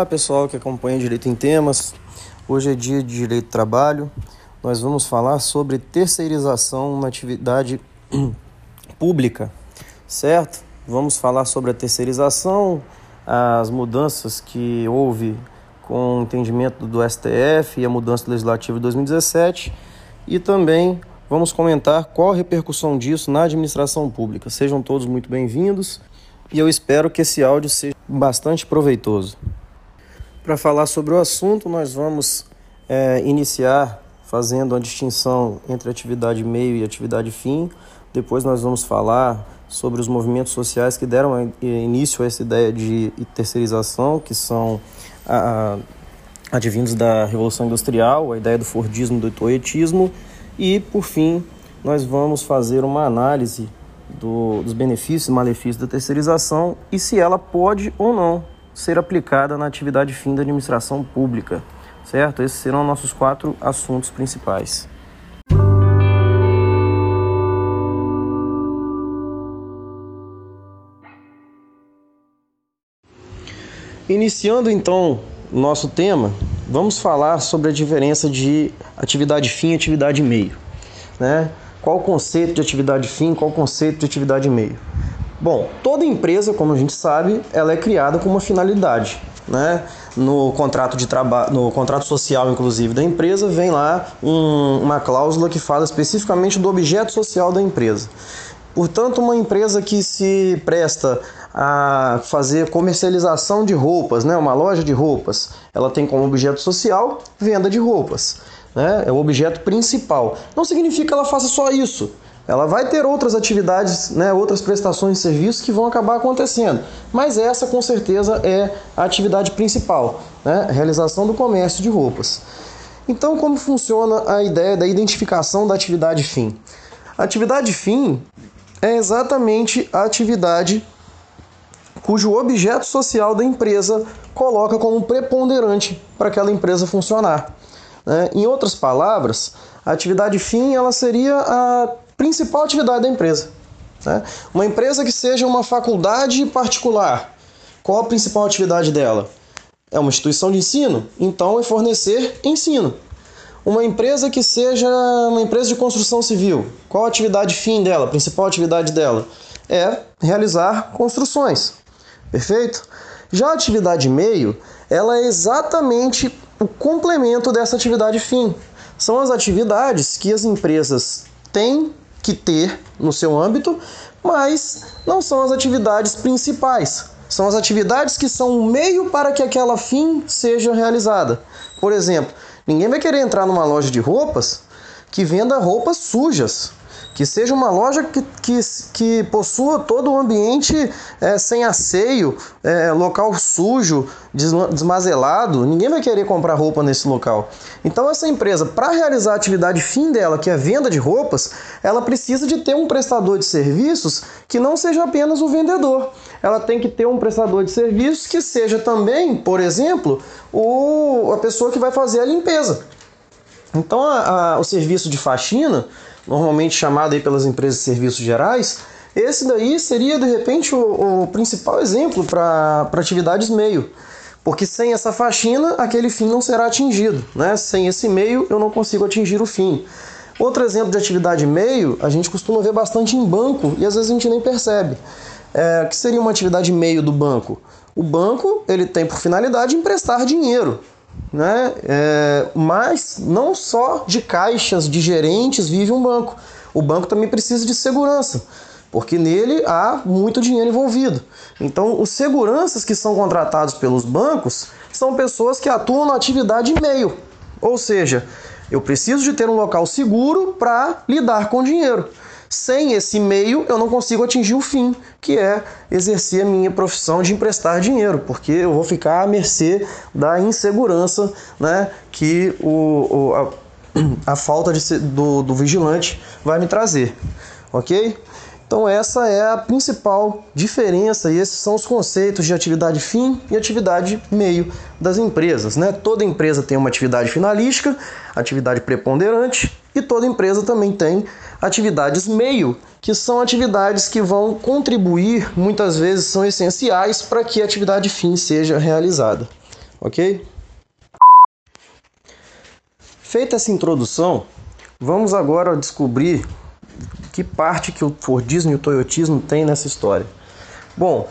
Olá pessoal que acompanha Direito em Temas. Hoje é dia de Direito do Trabalho. Nós vamos falar sobre terceirização na atividade pública, certo? Vamos falar sobre a terceirização, as mudanças que houve com o entendimento do STF e a mudança legislativa de 2017 e também vamos comentar qual a repercussão disso na administração pública. Sejam todos muito bem-vindos e eu espero que esse áudio seja bastante proveitoso. Para falar sobre o assunto, nós vamos é, iniciar fazendo a distinção entre atividade meio e atividade fim. Depois nós vamos falar sobre os movimentos sociais que deram início a essa ideia de terceirização, que são a, a, advindos da Revolução Industrial, a ideia do Fordismo, do toyetismo, e, por fim, nós vamos fazer uma análise do, dos benefícios e malefícios da terceirização e se ela pode ou não ser aplicada na atividade fim da administração pública, certo? Esses serão nossos quatro assuntos principais. Iniciando então nosso tema, vamos falar sobre a diferença de atividade fim e atividade meio. Né? Qual o conceito de atividade fim, qual o conceito de atividade meio? Bom, toda empresa, como a gente sabe, ela é criada com uma finalidade. Né? No contrato de trabalho, no contrato social, inclusive, da empresa, vem lá um, uma cláusula que fala especificamente do objeto social da empresa. Portanto, uma empresa que se presta a fazer comercialização de roupas, né? uma loja de roupas, ela tem como objeto social venda de roupas. Né? É o objeto principal. Não significa que ela faça só isso ela vai ter outras atividades, né, outras prestações de serviços que vão acabar acontecendo. Mas essa, com certeza, é a atividade principal, né, realização do comércio de roupas. Então, como funciona a ideia da identificação da atividade fim? A atividade fim é exatamente a atividade cujo objeto social da empresa coloca como preponderante para aquela empresa funcionar. Né? Em outras palavras, a atividade fim ela seria a principal atividade da empresa. Né? Uma empresa que seja uma faculdade particular, qual a principal atividade dela? É uma instituição de ensino? Então é fornecer ensino. Uma empresa que seja uma empresa de construção civil, qual a atividade fim dela, a principal atividade dela? É realizar construções. Perfeito? Já a atividade meio, ela é exatamente o complemento dessa atividade fim. São as atividades que as empresas têm que ter no seu âmbito, mas não são as atividades principais. São as atividades que são o meio para que aquela fim seja realizada. Por exemplo, ninguém vai querer entrar numa loja de roupas que venda roupas sujas que seja uma loja que, que, que possua todo o ambiente é, sem asseio, é, local sujo, desmazelado. Ninguém vai querer comprar roupa nesse local. Então, essa empresa, para realizar a atividade fim dela, que é a venda de roupas, ela precisa de ter um prestador de serviços que não seja apenas o vendedor. Ela tem que ter um prestador de serviços que seja também, por exemplo, o, a pessoa que vai fazer a limpeza. Então, a, a, o serviço de faxina normalmente chamado aí pelas empresas de serviços gerais, esse daí seria de repente o, o principal exemplo para atividades meio. Porque sem essa faxina, aquele fim não será atingido. Né? Sem esse meio, eu não consigo atingir o fim. Outro exemplo de atividade meio, a gente costuma ver bastante em banco e às vezes a gente nem percebe. É, que seria uma atividade meio do banco? O banco ele tem por finalidade emprestar dinheiro né? É, mas não só de caixas, de gerentes vive um banco. O banco também precisa de segurança, porque nele há muito dinheiro envolvido. Então, os seguranças que são contratados pelos bancos são pessoas que atuam na atividade meio, ou seja, eu preciso de ter um local seguro para lidar com dinheiro. Sem esse meio, eu não consigo atingir o fim, que é exercer a minha profissão de emprestar dinheiro, porque eu vou ficar à mercê da insegurança né, que o, o a, a, falta de, do, do vigilante vai me trazer. Ok? Então essa é a principal diferença e esses são os conceitos de atividade fim e atividade meio das empresas. Né? Toda empresa tem uma atividade finalística, atividade preponderante e toda empresa também tem atividades meio, que são atividades que vão contribuir, muitas vezes são essenciais para que a atividade fim seja realizada. ok? Feita essa introdução, vamos agora descobrir que parte que o Fordismo e o Toyotismo tem nessa história. Bom,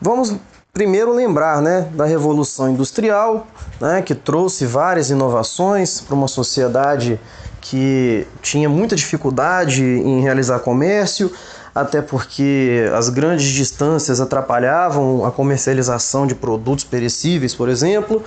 vamos primeiro lembrar né, da Revolução Industrial, né, que trouxe várias inovações para uma sociedade que tinha muita dificuldade em realizar comércio, até porque as grandes distâncias atrapalhavam a comercialização de produtos perecíveis, por exemplo.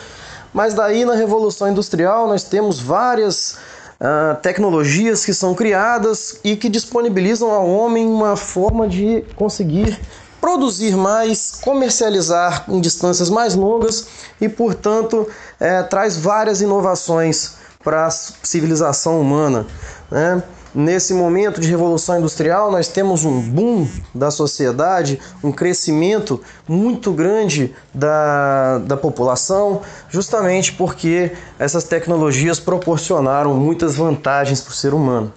Mas daí na Revolução Industrial nós temos várias uh, tecnologias que são criadas e que disponibilizam ao homem uma forma de conseguir produzir mais, comercializar em distâncias mais longas e, portanto, é, traz várias inovações para a civilização humana. Né? Nesse momento de revolução industrial, nós temos um boom da sociedade, um crescimento muito grande da, da população, justamente porque essas tecnologias proporcionaram muitas vantagens para o ser humano.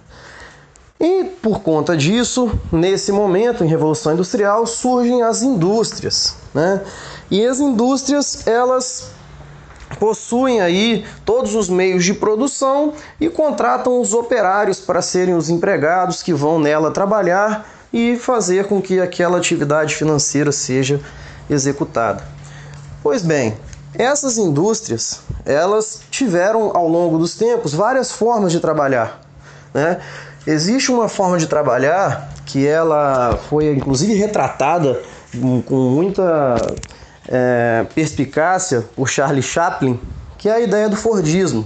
E por conta disso, nesse momento, em Revolução Industrial, surgem as indústrias. Né? E as indústrias, elas possuem aí todos os meios de produção e contratam os operários para serem os empregados que vão nela trabalhar e fazer com que aquela atividade financeira seja executada. Pois bem, essas indústrias, elas tiveram ao longo dos tempos várias formas de trabalhar, né? Existe uma forma de trabalhar que ela foi inclusive retratada com muita é, perspicácia por Charlie Chaplin, que é a ideia do Fordismo.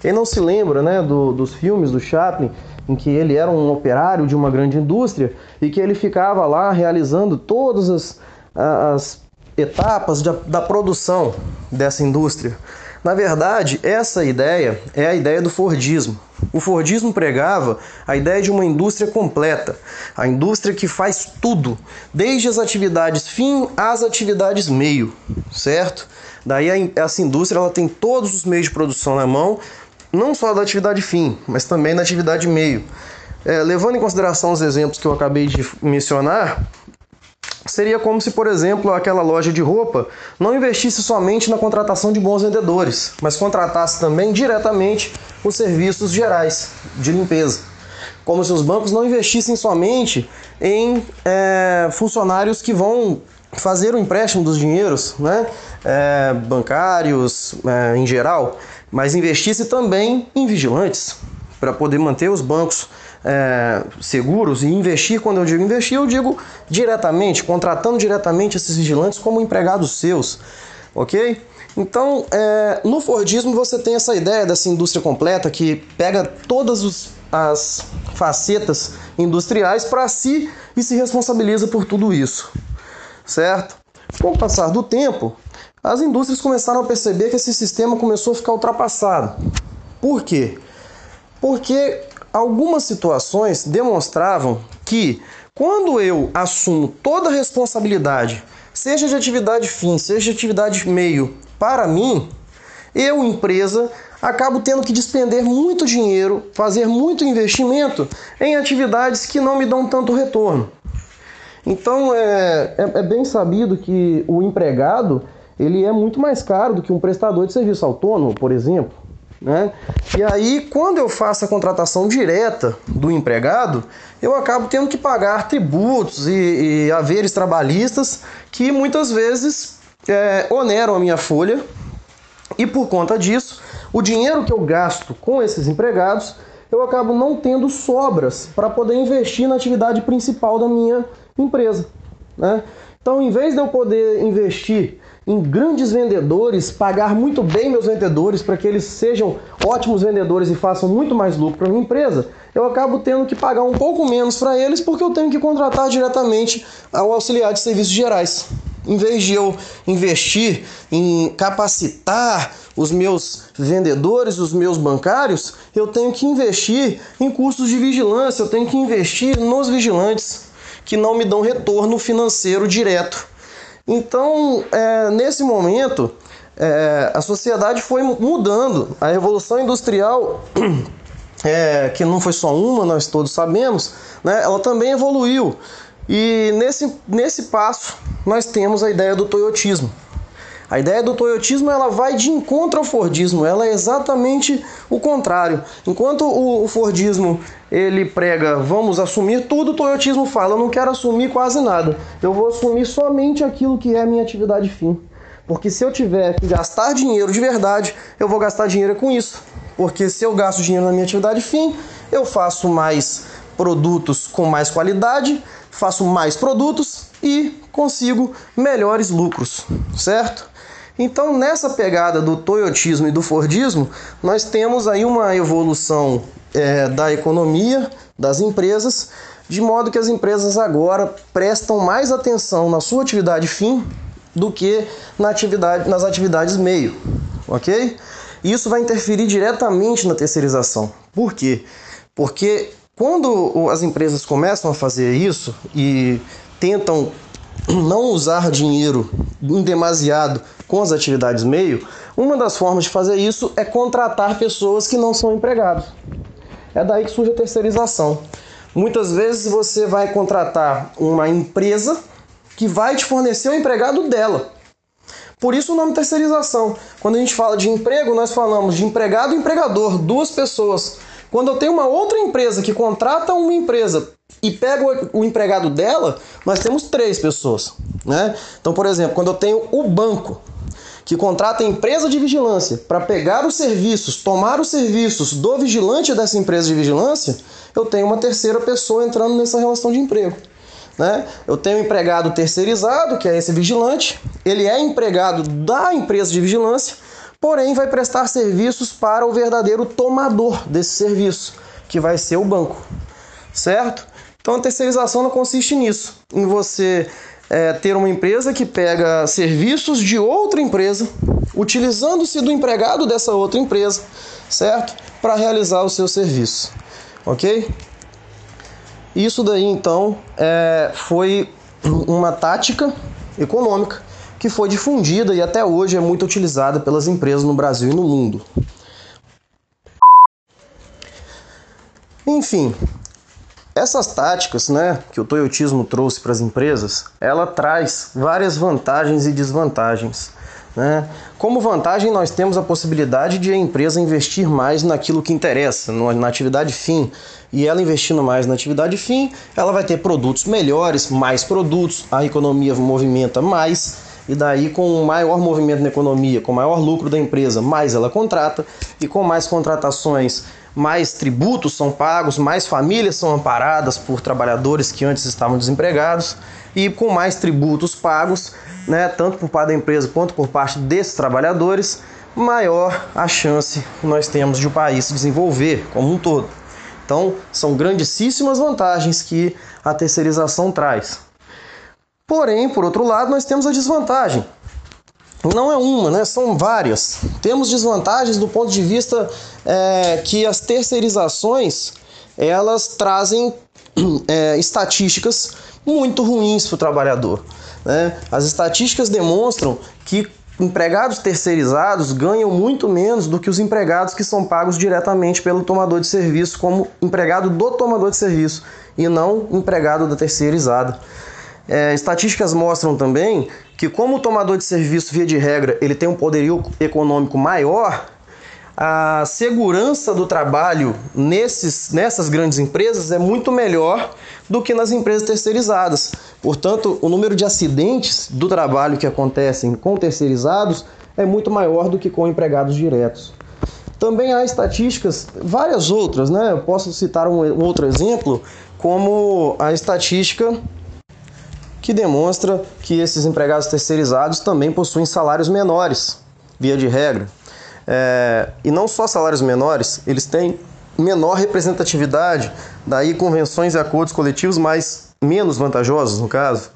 Quem não se lembra né, do, dos filmes do Chaplin, em que ele era um operário de uma grande indústria e que ele ficava lá realizando todas as, as etapas de, da produção dessa indústria. Na verdade, essa ideia é a ideia do Fordismo. O Fordismo pregava a ideia de uma indústria completa, a indústria que faz tudo, desde as atividades fim às atividades meio, certo? Daí essa indústria ela tem todos os meios de produção na mão, não só da atividade fim, mas também da atividade meio. É, levando em consideração os exemplos que eu acabei de mencionar, Seria como se, por exemplo, aquela loja de roupa não investisse somente na contratação de bons vendedores, mas contratasse também diretamente os serviços gerais de limpeza. Como se os bancos não investissem somente em é, funcionários que vão fazer o empréstimo dos dinheiros, né? É, bancários é, em geral, mas investisse também em vigilantes para poder manter os bancos é, seguros e investir, quando eu digo investir, eu digo diretamente, contratando diretamente esses vigilantes como empregados seus, ok? Então, é, no Fordismo você tem essa ideia dessa indústria completa que pega todas os, as facetas industriais para si e se responsabiliza por tudo isso, certo? Com o passar do tempo, as indústrias começaram a perceber que esse sistema começou a ficar ultrapassado. Por quê? Porque algumas situações demonstravam que quando eu assumo toda a responsabilidade, seja de atividade fim, seja de atividade meio, para mim, eu, empresa, acabo tendo que despender muito dinheiro, fazer muito investimento em atividades que não me dão tanto retorno. Então é, é, é bem sabido que o empregado ele é muito mais caro do que um prestador de serviço autônomo, por exemplo. Né? E aí, quando eu faço a contratação direta do empregado, eu acabo tendo que pagar tributos e, e haveres trabalhistas que muitas vezes é, oneram a minha folha, e por conta disso, o dinheiro que eu gasto com esses empregados, eu acabo não tendo sobras para poder investir na atividade principal da minha empresa. Né? Então, em vez de eu poder investir em grandes vendedores, pagar muito bem meus vendedores para que eles sejam ótimos vendedores e façam muito mais lucro para minha empresa, eu acabo tendo que pagar um pouco menos para eles porque eu tenho que contratar diretamente ao auxiliar de serviços gerais. Em vez de eu investir em capacitar os meus vendedores, os meus bancários, eu tenho que investir em custos de vigilância, eu tenho que investir nos vigilantes que não me dão retorno financeiro direto. Então, é, nesse momento, é, a sociedade foi mudando. A revolução industrial, é, que não foi só uma, nós todos sabemos, né, ela também evoluiu. E nesse, nesse passo, nós temos a ideia do toyotismo. A ideia do toyotismo ela vai de encontro ao fordismo, ela é exatamente o contrário. Enquanto o fordismo ele prega vamos assumir tudo, o toyotismo fala eu não quero assumir quase nada. Eu vou assumir somente aquilo que é a minha atividade fim. Porque se eu tiver que gastar dinheiro de verdade, eu vou gastar dinheiro com isso. Porque se eu gasto dinheiro na minha atividade fim, eu faço mais produtos com mais qualidade, faço mais produtos e consigo melhores lucros, certo? Então, nessa pegada do toyotismo e do fordismo, nós temos aí uma evolução é, da economia, das empresas, de modo que as empresas agora prestam mais atenção na sua atividade fim do que na atividade, nas atividades meio, ok? Isso vai interferir diretamente na terceirização. Por quê? Porque quando as empresas começam a fazer isso e tentam não usar dinheiro em demasiado com as atividades meio, uma das formas de fazer isso é contratar pessoas que não são empregados. É daí que surge a terceirização. Muitas vezes você vai contratar uma empresa que vai te fornecer o empregado dela. Por isso o nome terceirização. Quando a gente fala de emprego, nós falamos de empregado e empregador, duas pessoas. Quando eu tenho uma outra empresa que contrata uma empresa e pega o empregado dela, nós temos três pessoas. Né? Então, por exemplo, quando eu tenho o banco que contrata a empresa de vigilância para pegar os serviços, tomar os serviços do vigilante dessa empresa de vigilância, eu tenho uma terceira pessoa entrando nessa relação de emprego. Né? Eu tenho um empregado terceirizado, que é esse vigilante, ele é empregado da empresa de vigilância, porém vai prestar serviços para o verdadeiro tomador desse serviço, que vai ser o banco, certo? Então a terceirização não consiste nisso, em você é, ter uma empresa que pega serviços de outra empresa, utilizando-se do empregado dessa outra empresa, certo? Para realizar o seu serviço, ok? Isso daí então é, foi uma tática econômica que foi difundida e até hoje é muito utilizada pelas empresas no Brasil e no mundo. Enfim, essas táticas, né, que o toyotismo trouxe para as empresas, ela traz várias vantagens e desvantagens. Né? Como vantagem, nós temos a possibilidade de a empresa investir mais naquilo que interessa, na atividade fim. E ela investindo mais na atividade fim, ela vai ter produtos melhores, mais produtos, a economia movimenta mais, e daí com maior movimento na economia, com maior lucro da empresa, mais ela contrata, e com mais contratações mais tributos são pagos, mais famílias são amparadas por trabalhadores que antes estavam desempregados e com mais tributos pagos, né, tanto por parte da empresa quanto por parte desses trabalhadores, maior a chance que nós temos de o país se desenvolver como um todo. Então, são grandíssimas vantagens que a terceirização traz. Porém, por outro lado, nós temos a desvantagem, não é uma, né? são várias. Temos desvantagens do ponto de vista é, que as terceirizações elas trazem é, estatísticas muito ruins para o trabalhador. Né? As estatísticas demonstram que empregados terceirizados ganham muito menos do que os empregados que são pagos diretamente pelo tomador de serviço, como empregado do tomador de serviço e não empregado da terceirizada. É, estatísticas mostram também que como o tomador de serviço, via de regra, ele tem um poderio econômico maior, a segurança do trabalho nesses, nessas grandes empresas é muito melhor do que nas empresas terceirizadas. Portanto, o número de acidentes do trabalho que acontecem com terceirizados é muito maior do que com empregados diretos. Também há estatísticas, várias outras, né? Eu posso citar um outro exemplo, como a estatística que demonstra que esses empregados terceirizados também possuem salários menores, via de regra. É, e não só salários menores, eles têm menor representatividade, daí convenções e acordos coletivos mais menos vantajosos no caso.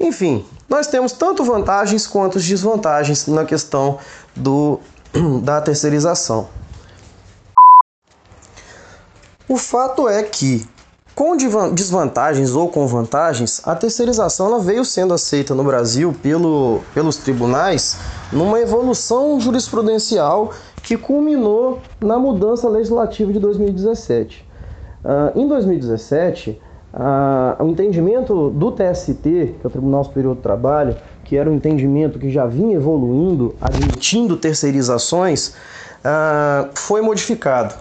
Enfim, nós temos tanto vantagens quanto desvantagens na questão do, da terceirização. O fato é que com desvantagens ou com vantagens, a terceirização veio sendo aceita no Brasil pelo, pelos tribunais numa evolução jurisprudencial que culminou na mudança legislativa de 2017. Uh, em 2017, uh, o entendimento do TST, que é o Tribunal Superior do Trabalho, que era um entendimento que já vinha evoluindo, admitindo terceirizações, uh, foi modificado.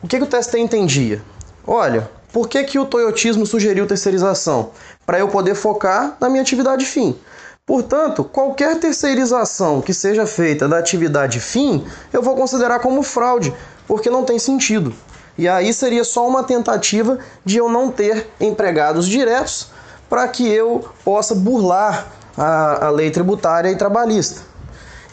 O que, que o TST entendia? Olha, por que, que o toyotismo sugeriu terceirização? Para eu poder focar na minha atividade fim. Portanto, qualquer terceirização que seja feita da atividade fim, eu vou considerar como fraude, porque não tem sentido. E aí seria só uma tentativa de eu não ter empregados diretos para que eu possa burlar a, a lei tributária e trabalhista.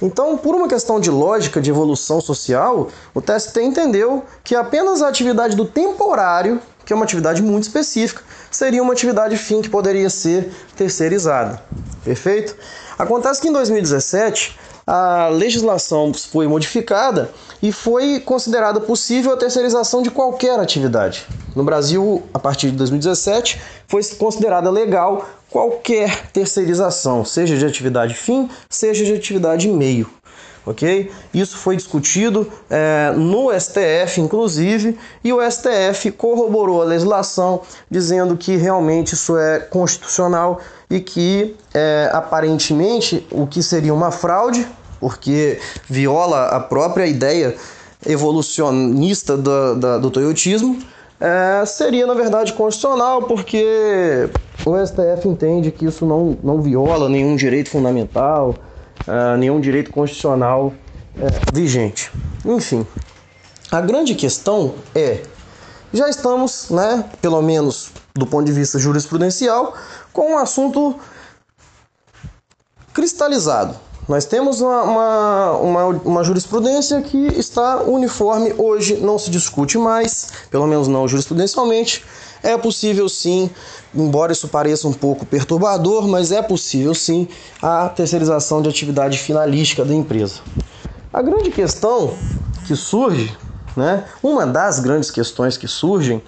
Então, por uma questão de lógica de evolução social, o TST entendeu que apenas a atividade do temporário, que é uma atividade muito específica, seria uma atividade fim que poderia ser terceirizada. Perfeito? Acontece que em 2017 a legislação foi modificada e foi considerada possível a terceirização de qualquer atividade. No Brasil, a partir de 2017, foi considerada legal qualquer terceirização, seja de atividade fim, seja de atividade meio. Ok? Isso foi discutido é, no STF, inclusive, e o STF corroborou a legislação, dizendo que realmente isso é constitucional e que é, aparentemente o que seria uma fraude, porque viola a própria ideia evolucionista do, do, do toyotismo, é, seria na verdade constitucional, porque o STF entende que isso não, não viola nenhum direito fundamental, é, nenhum direito constitucional é, vigente. Enfim, a grande questão é: já estamos, né, pelo menos do ponto de vista jurisprudencial, com um assunto cristalizado. Nós temos uma, uma, uma, uma, jurisprudência que está uniforme hoje, não se discute mais, pelo menos não jurisprudencialmente. É possível sim, embora isso pareça um pouco perturbador, mas é possível sim a terceirização de atividade finalística da empresa. A grande questão que surge, né, uma das grandes questões que surgem,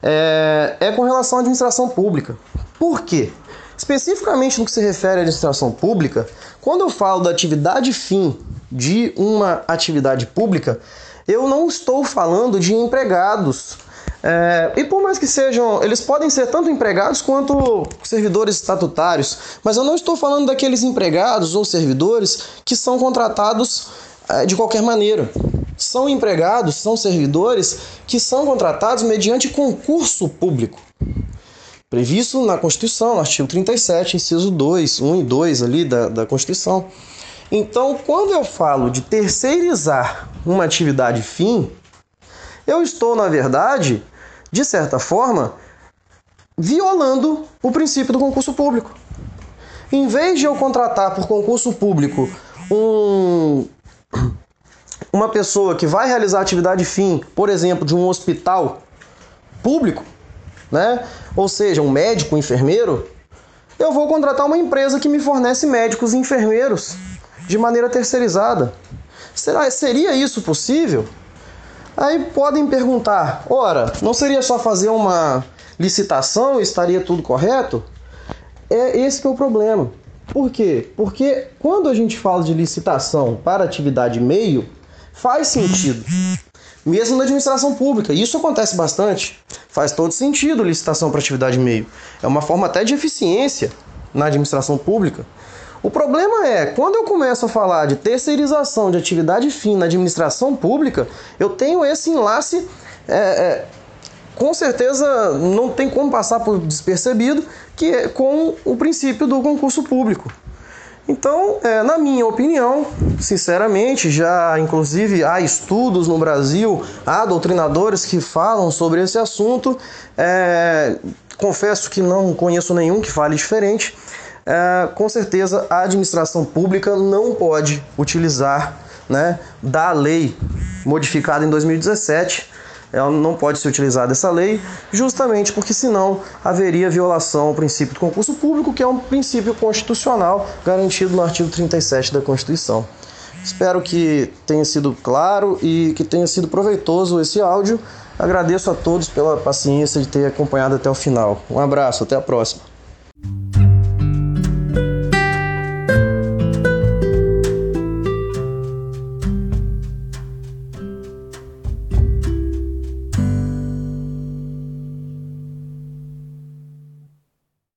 é, é com relação à administração pública. Por quê? Especificamente no que se refere à administração pública, quando eu falo da atividade fim de uma atividade pública, eu não estou falando de empregados. É, e por mais que sejam, eles podem ser tanto empregados quanto servidores estatutários, mas eu não estou falando daqueles empregados ou servidores que são contratados é, de qualquer maneira. São empregados, são servidores que são contratados mediante concurso público previsto na Constituição, no artigo 37, inciso 2, 1 e 2 ali da, da Constituição. Então, quando eu falo de terceirizar uma atividade fim, eu estou, na verdade, de certa forma, violando o princípio do concurso público. Em vez de eu contratar por concurso público um, uma pessoa que vai realizar atividade fim, por exemplo, de um hospital público, né? Ou seja, um médico, um enfermeiro, eu vou contratar uma empresa que me fornece médicos e enfermeiros de maneira terceirizada. Será, seria isso possível? Aí podem perguntar: ora, não seria só fazer uma licitação e estaria tudo correto? É esse que é o problema. Por quê? Porque quando a gente fala de licitação para atividade meio, faz sentido mesmo na administração pública. Isso acontece bastante. Faz todo sentido licitação para atividade meio. É uma forma até de eficiência na administração pública. O problema é, quando eu começo a falar de terceirização de atividade fim na administração pública, eu tenho esse enlace, é, é, com certeza não tem como passar por despercebido, que é com o princípio do concurso público. Então, é, na minha opinião, sinceramente, já inclusive há estudos no Brasil, há doutrinadores que falam sobre esse assunto. É, confesso que não conheço nenhum que fale diferente. É, com certeza, a administração pública não pode utilizar né, da lei modificada em 2017 ela não pode ser utilizada essa lei, justamente porque senão haveria violação ao princípio do concurso público, que é um princípio constitucional garantido no artigo 37 da Constituição. Espero que tenha sido claro e que tenha sido proveitoso esse áudio. Agradeço a todos pela paciência de ter acompanhado até o final. Um abraço, até a próxima.